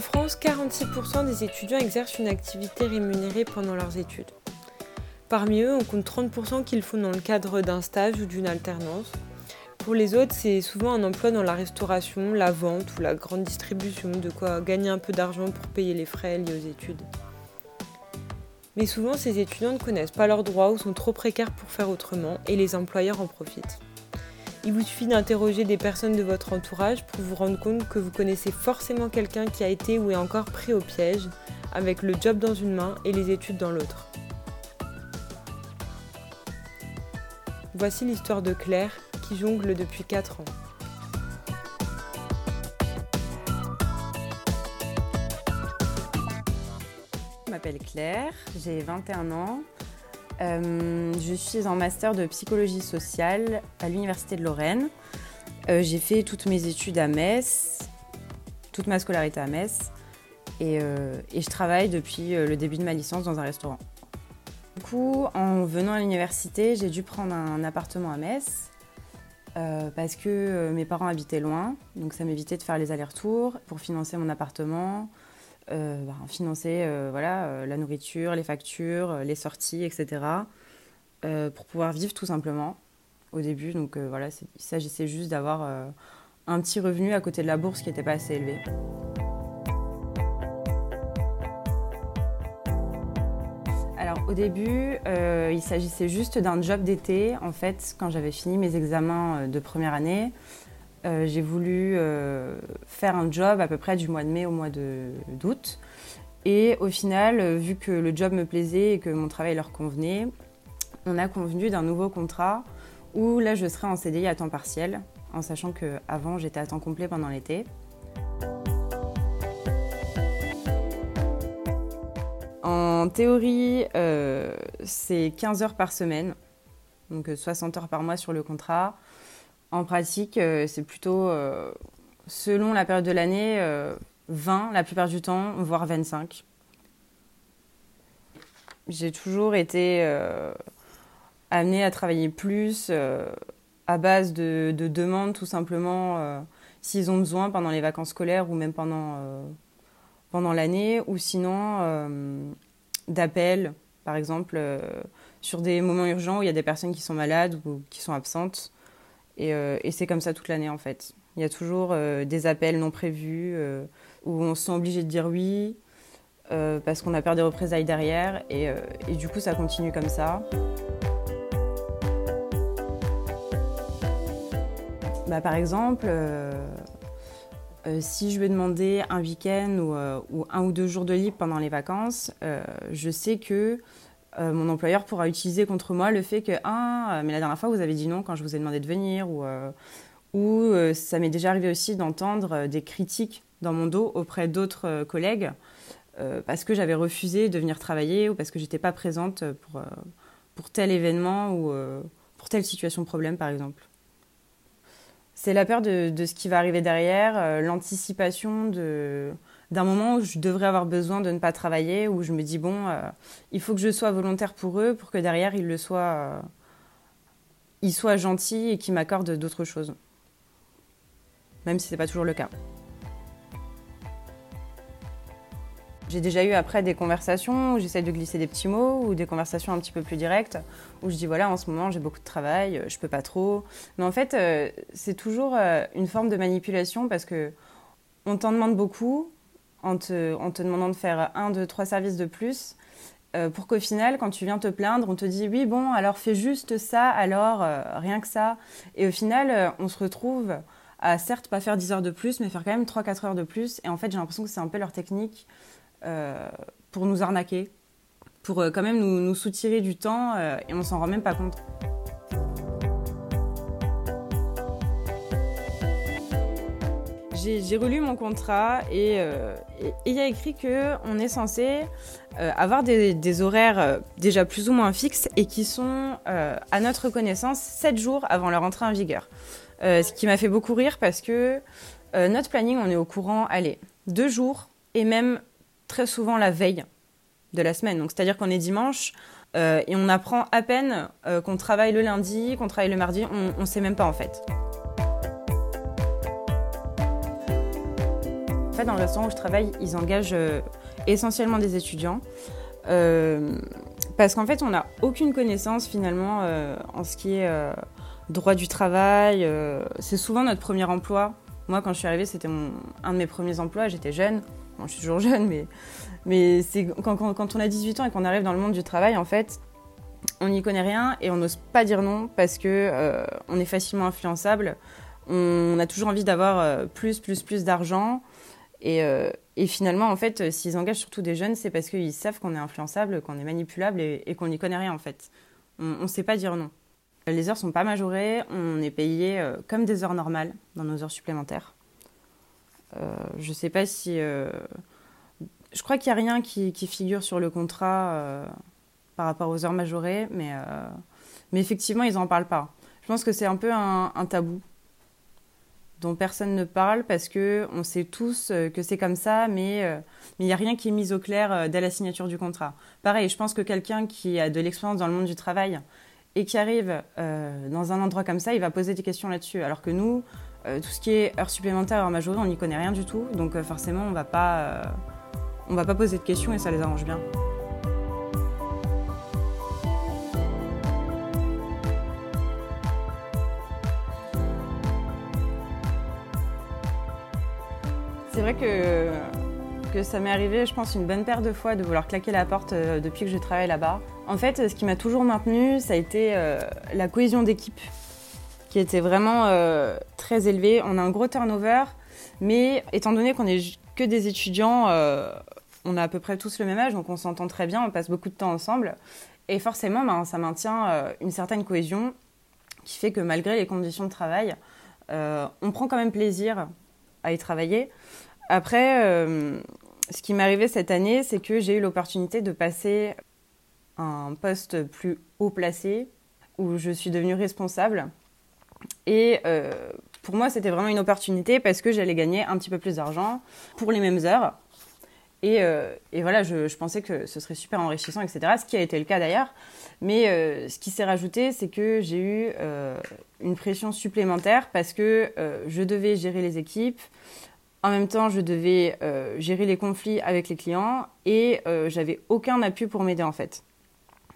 En France, 46% des étudiants exercent une activité rémunérée pendant leurs études. Parmi eux, on compte 30% qui le font dans le cadre d'un stage ou d'une alternance. Pour les autres, c'est souvent un emploi dans la restauration, la vente ou la grande distribution, de quoi gagner un peu d'argent pour payer les frais liés aux études. Mais souvent, ces étudiants ne connaissent pas leurs droits ou sont trop précaires pour faire autrement et les employeurs en profitent. Il vous suffit d'interroger des personnes de votre entourage pour vous rendre compte que vous connaissez forcément quelqu'un qui a été ou est encore pris au piège, avec le job dans une main et les études dans l'autre. Voici l'histoire de Claire, qui jongle depuis 4 ans. Je m'appelle Claire, j'ai 21 ans. Euh, je suis en master de psychologie sociale à l'Université de Lorraine. Euh, j'ai fait toutes mes études à Metz, toute ma scolarité à Metz. Et, euh, et je travaille depuis le début de ma licence dans un restaurant. Du coup, en venant à l'université, j'ai dû prendre un appartement à Metz parce que mes parents habitaient loin. Donc ça m'évitait de faire les allers-retours pour financer mon appartement, euh, bah, financer euh, voilà, euh, la nourriture, les factures, les sorties, etc. pour pouvoir vivre tout simplement au début. Donc voilà, il s'agissait juste d'avoir un petit revenu à côté de la bourse qui n'était pas assez élevé. Alors au début, il s'agissait juste d'un job d'été. En fait, quand j'avais fini mes examens de première année, euh, j'ai voulu euh, faire un job à peu près du mois de mai au mois d'août. Et au final, euh, vu que le job me plaisait et que mon travail leur convenait, on a convenu d'un nouveau contrat où là je serai en CDI à temps partiel, en sachant qu'avant j'étais à temps complet pendant l'été. En théorie, c'est 15 heures par semaine, donc 60 heures par mois sur le contrat. En pratique, euh, c'est plutôt, euh, selon la période de l'année, 20 euh, la plupart du temps, voire 25. J'ai toujours été amenée à travailler plus à base de, demandes, tout simplement, s'ils ont besoin pendant les vacances scolaires ou même pendant, pendant l'année, ou sinon d'appels, par exemple, sur des moments urgents où il y a des personnes qui sont malades ou qui sont absentes. Euh, et, c'est comme ça toute l'année en fait. Il y a toujours euh, des appels non prévus euh, où on se sent obligé de dire oui parce qu'on a peur des représailles derrière. Et, du coup, ça continue comme ça. Bah, par exemple, si je vais demander un week-end ou, ou, un ou deux jours de libre pendant les vacances, je sais que euh, mon employeur pourra utiliser contre moi le fait que ah euh, mais la dernière fois vous avez dit non quand je vous ai demandé de venir ou euh, ou ça m'est déjà arrivé aussi d'entendre des critiques dans mon dos auprès d'autres collègues parce que j'avais refusé de venir travailler ou parce que j'étais pas présente pour pour tel événement ou pour telle situation problème par exemple. C'est la peur de, de, ce qui va arriver derrière, l'anticipation de d'un moment où je devrais avoir besoin de ne pas travailler, où je me dis, bon, euh, il faut que je sois volontaire pour eux, pour que derrière, ils le soient, euh, soient gentils et qu'ils m'accordent d'autres choses. Même si ce n'est pas toujours le cas. J'ai déjà eu après des conversations où j'essaie de glisser des petits mots ou des conversations un petit peu plus directes où je dis voilà en ce moment j'ai beaucoup de travail, je peux pas trop. Mais en fait euh, c'est toujours une forme de manipulation parce que on t'en demande beaucoup, en te, demandant de faire un, deux, trois services de plus, euh, pour qu'au final, quand tu viens te plaindre, on te dit oui, bon, alors fais juste ça, alors euh, rien que ça. Et au final, euh, on se retrouve à certes pas faire 10 heures de plus, mais faire quand même 3-4 heures de plus. Et en fait, j'ai l'impression que c'est un peu leur technique pour nous arnaquer, pour quand même nous, nous soutirer du temps, et on s'en rend même pas compte. j'ai relu mon contrat et il y a écrit qu'on est censé euh, avoir des, horaires euh, déjà plus ou moins fixes et qui sont, à notre connaissance, 7 jours avant leur entrée en vigueur. ce qui m'a fait beaucoup rire parce que notre planning, on est au courant, allez, deux jours et même très souvent la veille de la semaine. Donc c'est-à-dire qu'on est dimanche et on apprend à peine qu'on travaille le lundi, qu'on travaille le mardi, on ne sait même pas en fait. Dans le restaurant où je travaille, ils engagent essentiellement des étudiants. parce qu'en fait, on n'a aucune connaissance finalement en ce qui est droit du travail. c'est souvent notre premier emploi. Moi, quand je suis arrivée, c'était un de mes premiers emplois. J'étais jeune. Bon, je suis toujours jeune, mais, mais c'est quand, on a 18 ans et qu'on arrive dans le monde du travail, en fait, on n'y connaît rien et on n'ose pas dire non parce que euh, on est facilement influençable. On, a toujours envie d'avoir euh, plus, plus, plus d'argent. Et, euh, et, finalement, en fait, s'ils engagent surtout des jeunes, c'est parce qu'ils savent qu'on est influençable, qu'on est manipulable et, qu'on n'y connaît rien, en fait. On ne sait pas dire non. Les heures sont pas majorées, on est payé comme des heures normales dans nos heures supplémentaires. je ne sais pas si. je crois qu'il n'y a rien qui, figure sur le contrat par rapport aux heures majorées, euh, mais effectivement, ils n'en parlent pas. Je pense que c'est un peu un, tabou dont personne ne parle parce que on sait tous euh, que c'est comme ça, mais euh, il n'y a rien qui est mis au clair dès la signature du contrat. Pareil, je pense que quelqu'un qui a de l'expérience dans le monde du travail et qui arrive dans un endroit comme ça, il va poser des questions là-dessus. Alors que nous, tout ce qui est heures supplémentaires, heures majorées, on n'y connaît rien du tout, donc forcément, on va pas, on va pas poser de questions et ça les arrange bien. C'est vrai que, que ça m'est arrivé, je pense, une bonne paire de fois de vouloir claquer la porte euh, depuis que je travaille là-bas. En fait, ce qui m'a toujours maintenu, ça a été euh, la cohésion d'équipe, qui était vraiment euh, très élevée. On a un gros turnover, mais étant donné qu'on n'est que des étudiants, on a à peu près tous le même âge, donc on s'entend très bien, on passe beaucoup de temps ensemble. Et forcément, ben, ça maintient une certaine cohésion qui fait que malgré les conditions de travail, on prend quand même plaisir à y travailler. Après, euh, ce qui m'est arrivé cette année, c'est que j'ai eu l'opportunité de passer un poste plus haut placé, où je suis devenue responsable. Et euh, pour moi, c'était vraiment une opportunité parce que j'allais gagner un petit peu plus d'argent pour les mêmes heures. Et, euh, voilà, je, pensais que ce serait super enrichissant, etc. Ce qui a été le cas d'ailleurs. Mais ce qui s'est rajouté, c'est que j'ai eu une pression supplémentaire parce que je devais gérer les équipes. En même temps, je devais gérer les conflits avec les clients et j'avais aucun appui pour m'aider en fait.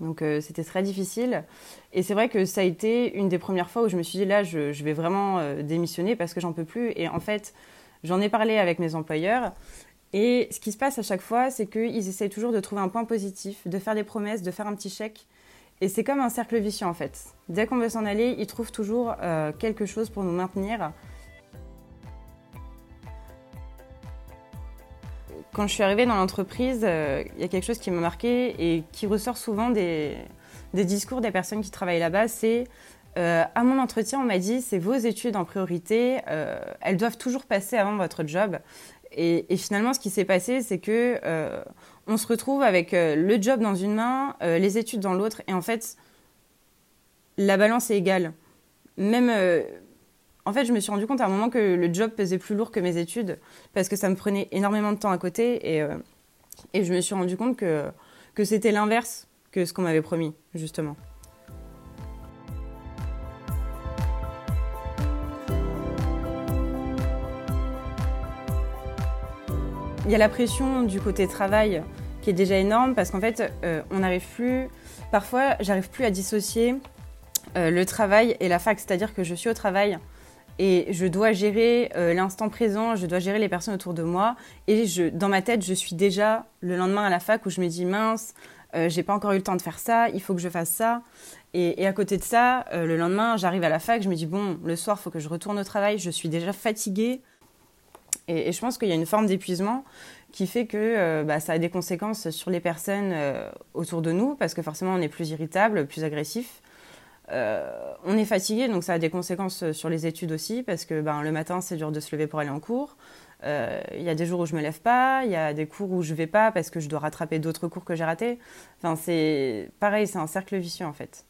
Donc c'était très difficile. Et c'est vrai que ça a été une des premières fois où je me suis dit là, je, je vais vraiment démissionner parce que j'en peux plus. Et en fait, j'en ai parlé avec mes employeurs. Et ce qui se passe à chaque fois, c'est qu'ils essayent toujours de trouver un point positif, de faire des promesses, de faire un petit chèque. Et c'est comme un cercle vicieux en fait. Dès qu'on veut s'en aller, ils trouvent toujours euh, quelque chose pour nous maintenir. Quand je suis arrivée dans l'entreprise, euh, il y a quelque chose qui m'a marqué et qui ressort souvent des, discours des personnes qui travaillent là-bas, c'est euh, à mon entretien, on m'a dit c'est vos études en priorité, elles doivent toujours passer avant votre job. Et, et finalement, ce qui s'est passé, c'est que on se retrouve avec euh, le job dans une main, euh, les études dans l'autre, et en fait, la balance est égale. Même, euh, en fait, je me suis rendu compte à un moment que le job pesait plus lourd que mes études, parce que ça me prenait énormément de temps à côté, et, et je me suis rendu compte que, que c'était l'inverse que ce qu'on m'avait promis, justement. Il y a la pression du côté travail qui est déjà énorme parce qu'en fait, euh, on n'arrive plus. Parfois, j'arrive plus à dissocier euh, le travail et la fac. C'est-à-dire que je suis au travail et je dois gérer euh, l'instant présent, je dois gérer les personnes autour de moi. Et dans ma tête, je suis déjà le lendemain à la fac où je me dis mince, j'ai pas encore eu le temps de faire ça, il faut que je fasse ça. Et, à côté de ça, le lendemain, j'arrive à la fac, je me dis bon, le soir, faut que je retourne au travail, je suis déjà fatiguée. Et, je pense qu'il y a une forme d'épuisement qui fait que euh, bah, ça a des conséquences sur les personnes euh, autour de nous, parce que forcément on est plus irritable, plus agressif. Euh, on est fatigué, donc ça a des conséquences sur les études aussi, parce que ben, le matin c'est dur de se lever pour aller en cours. Il y a des jours où je me lève pas, il y a des cours où je vais pas parce que je dois rattraper d'autres cours que j'ai ratés. Enfin, c'est pareil, c'est un cercle vicieux en fait.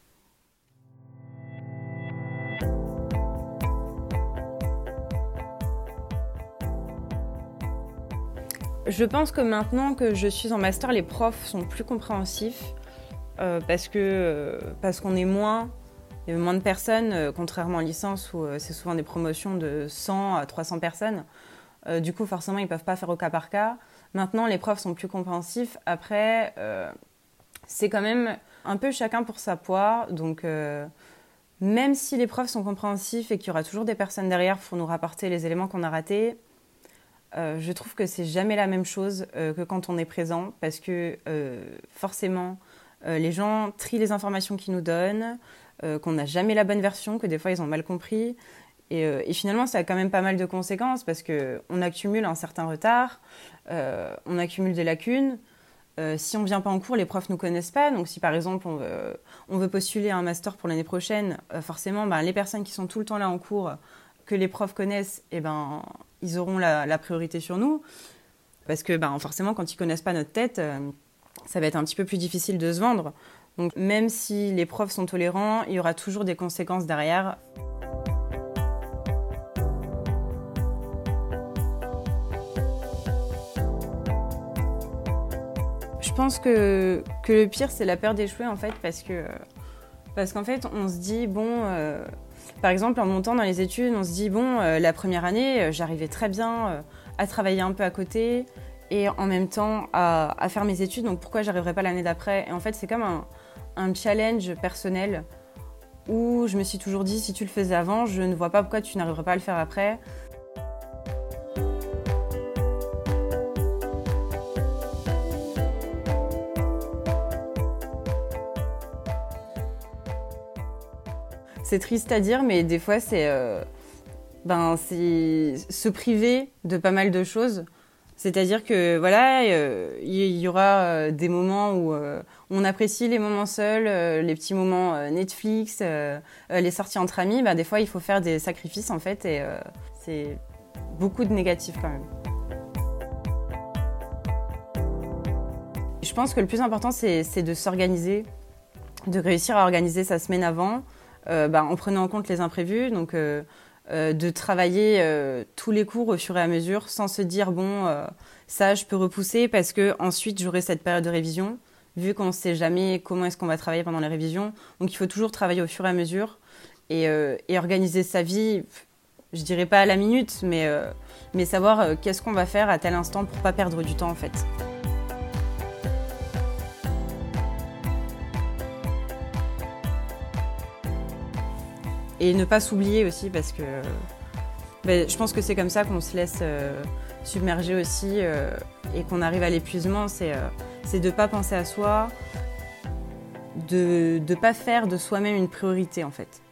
Je pense que maintenant que je suis en master, les profs sont plus compréhensifs euh, parce que euh, parce qu'on est moins, il y a moins de personnes, euh, contrairement en licence où c'est souvent des promotions de 100 à 300 personnes. du coup, forcément, ils ne peuvent pas faire au cas par cas. Maintenant, les profs sont plus compréhensifs. Après, c'est quand même un peu chacun pour sa poire. Donc, même si les profs sont compréhensifs et qu'il y aura toujours des personnes derrière pour nous rapporter les éléments qu'on a ratés, euh, je trouve que c'est jamais la même chose euh, que quand on est présent parce que euh, forcément les gens trient les informations qu'ils nous donnent, qu'on n'a jamais la bonne version, que des fois ils ont mal compris. Et, et, finalement, ça a quand même pas mal de conséquences parce qu'on accumule un certain retard, on accumule des lacunes. si on ne vient pas en cours, les profs ne nous connaissent pas. Donc si par exemple on veut, postuler un master pour l'année prochaine, forcément ben, les personnes qui sont tout le temps là en cours, que les profs connaissent, eh ben, ils auront la, priorité sur nous. Parce que ben, forcément, quand ils connaissent pas notre tête, euh, ça va être un petit peu plus difficile de se vendre. Donc même si les profs sont tolérants, il y aura toujours des conséquences derrière. Je pense que, que le pire, c'est la peur d'échouer, en fait, parce que parce qu'en fait, on se dit, bon, euh, par exemple, en montant dans les études, on se dit, bon, euh, la première année, euh, j'arrivais très bien à travailler un peu à côté et en même temps à, faire mes études, donc pourquoi j'arriverais pas l'année d'après? Et en fait, c'est comme un, challenge personnel où je me suis toujours dit, si tu le faisais avant, je ne vois pas pourquoi tu n'arriverais pas à le faire après. C'est triste à dire, mais des fois, c'est euh, ben, se priver de pas mal de choses. C'est-à-dire que voilà, euh, il y, aura euh, des moments où on apprécie les moments seuls, les petits moments Netflix, les sorties entre amis. Ben, des fois, il faut faire des sacrifices en fait, et c'est beaucoup de négatifs quand même. Je pense que le plus important, c'est de s'organiser, de réussir à organiser sa semaine avant, euh, bah, en prenant en compte les imprévus. Donc, euh, euh, de travailler tous les cours au fur et à mesure sans se dire bon ça je peux repousser parce que ensuite j'aurai cette période de révision vu qu'on ne sait jamais comment est-ce qu'on va travailler pendant les révisions. Donc il faut toujours travailler au fur et à mesure et, et organiser sa vie. Je dirais pas à la minute mais, mais savoir qu'est-ce qu'on va faire à tel instant pour pas perdre du temps en fait. et ne pas s'oublier aussi parce que ben, je pense que c'est comme ça qu'on se laisse euh, submerger aussi euh, et qu'on arrive à l'épuisement, c'est euh, de ne pas penser à soi, de ne pas faire de soi-même une priorité en fait.